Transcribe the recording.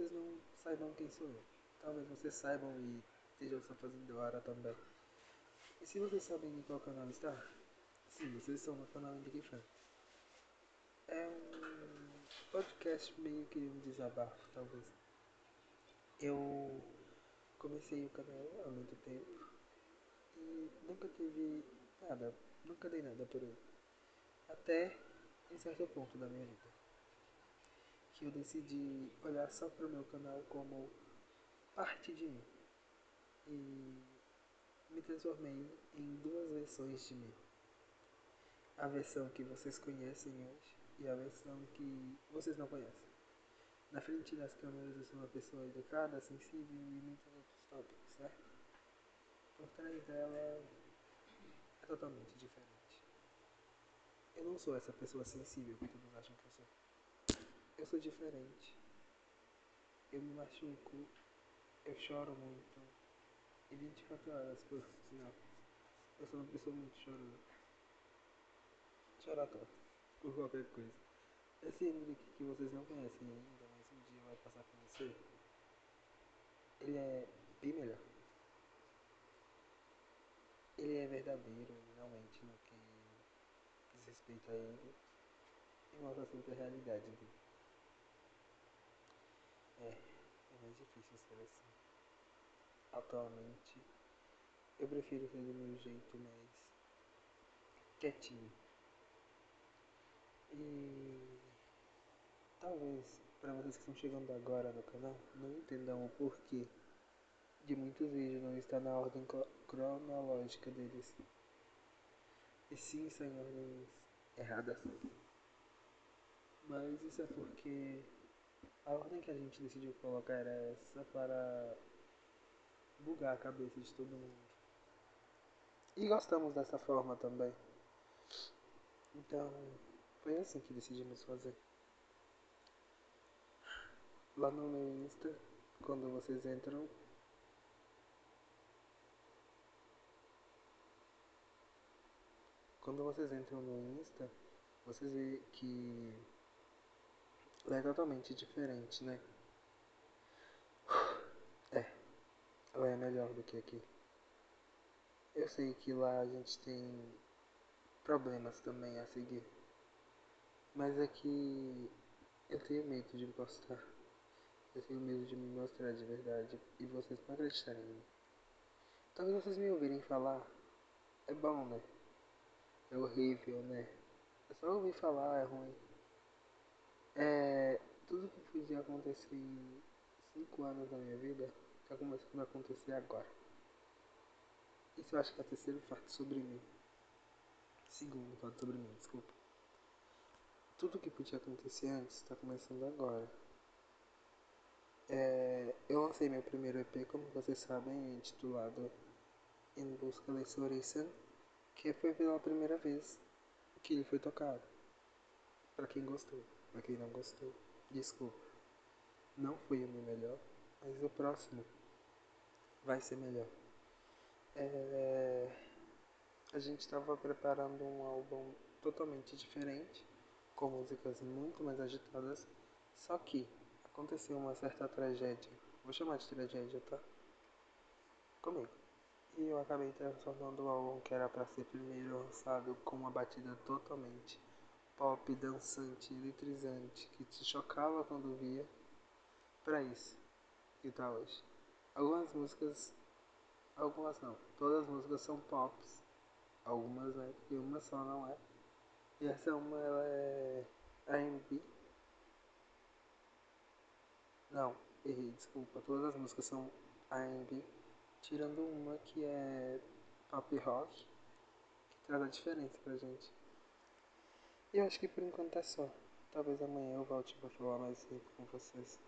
vocês não saibam quem sou eu. Talvez vocês saibam e estejam só fazendo hora também. E se vocês sabem em qual canal está, sim, vocês estão no canal Indique Fan. É um podcast meio que um desabafo, talvez. Eu comecei o canal há muito tempo e nunca tive nada, nunca dei nada por ele. Até em certo ponto da minha vida. Que eu decidi olhar só para o meu canal como parte de mim. E me transformei em duas versões de mim. A versão que vocês conhecem hoje e a versão que vocês não conhecem. Na frente das câmeras eu sou uma pessoa educada, sensível e muitos outros tópicos, certo? Por trás dela é totalmente diferente. Eu não sou essa pessoa sensível que todos acham que eu sou. Eu sou diferente. Eu me machuco, eu choro muito. E 24 horas por sinal. Eu sou uma pessoa muito chorona. Chorar tanto. Por qualquer coisa. Esse Henrique que vocês não conhecem ainda, mas um dia vai passar a conhecer. Ele é bem melhor. Ele é verdadeiro, realmente, no que diz respeito a ele. E mostra sempre a realidade dele. É, é mais difícil ser assim. Atualmente, eu prefiro ser do meu jeito mais quietinho. E talvez para vocês que estão chegando agora no canal não entendam o porquê de muitos vídeos não estar na ordem cronológica deles. E sim, são ordens erradas. Mas isso é porque a ordem que a gente decidiu colocar era essa para bugar a cabeça de todo mundo. E gostamos dessa forma também. Então, foi assim que decidimos fazer. Lá no meu Insta, quando vocês entram, quando vocês entram no Insta, vocês veem que é totalmente diferente, né? É, lá é melhor do que aqui. Eu sei que lá a gente tem problemas também a seguir. Mas é que eu tenho medo de postar. Eu tenho medo de me mostrar de verdade e vocês não acreditarem em mim. Talvez vocês me ouvirem falar. É bom, né? É horrível, né? É só ouvir falar, é ruim. É. Tudo que podia acontecer em 5 anos da minha vida tá começando a acontecer agora. Isso eu acho que é o terceiro fato sobre mim. Segundo fato sobre mim, desculpa. Tudo que podia acontecer antes está começando agora. É, eu lancei meu primeiro EP, como vocês sabem, intitulado Em Busca da Insurreição, que foi pela primeira vez que ele foi tocado. Para quem gostou, para quem não gostou, desculpa. Não foi o meu melhor, mas o próximo vai ser melhor. É, a gente estava preparando um álbum totalmente diferente, com músicas muito mais agitadas, só que aconteceu uma certa tragédia. Vou chamar de tragédia, tá? Comigo. E eu acabei transformando o álbum que era para ser primeiro lançado com uma batida totalmente pop, dançante, eletrizante, que te chocava quando via, para isso que tá hoje. Algumas músicas Algumas não. Todas as músicas são pops. Algumas né, porque uma só não é. E essa uma ela é R&B. Não, errei, desculpa. Todas as músicas são R&B, tirando uma que é pop rock, que traz a diferença pra gente. E eu acho que por enquanto é só. Talvez amanhã eu volte pra falar mais tempo com vocês.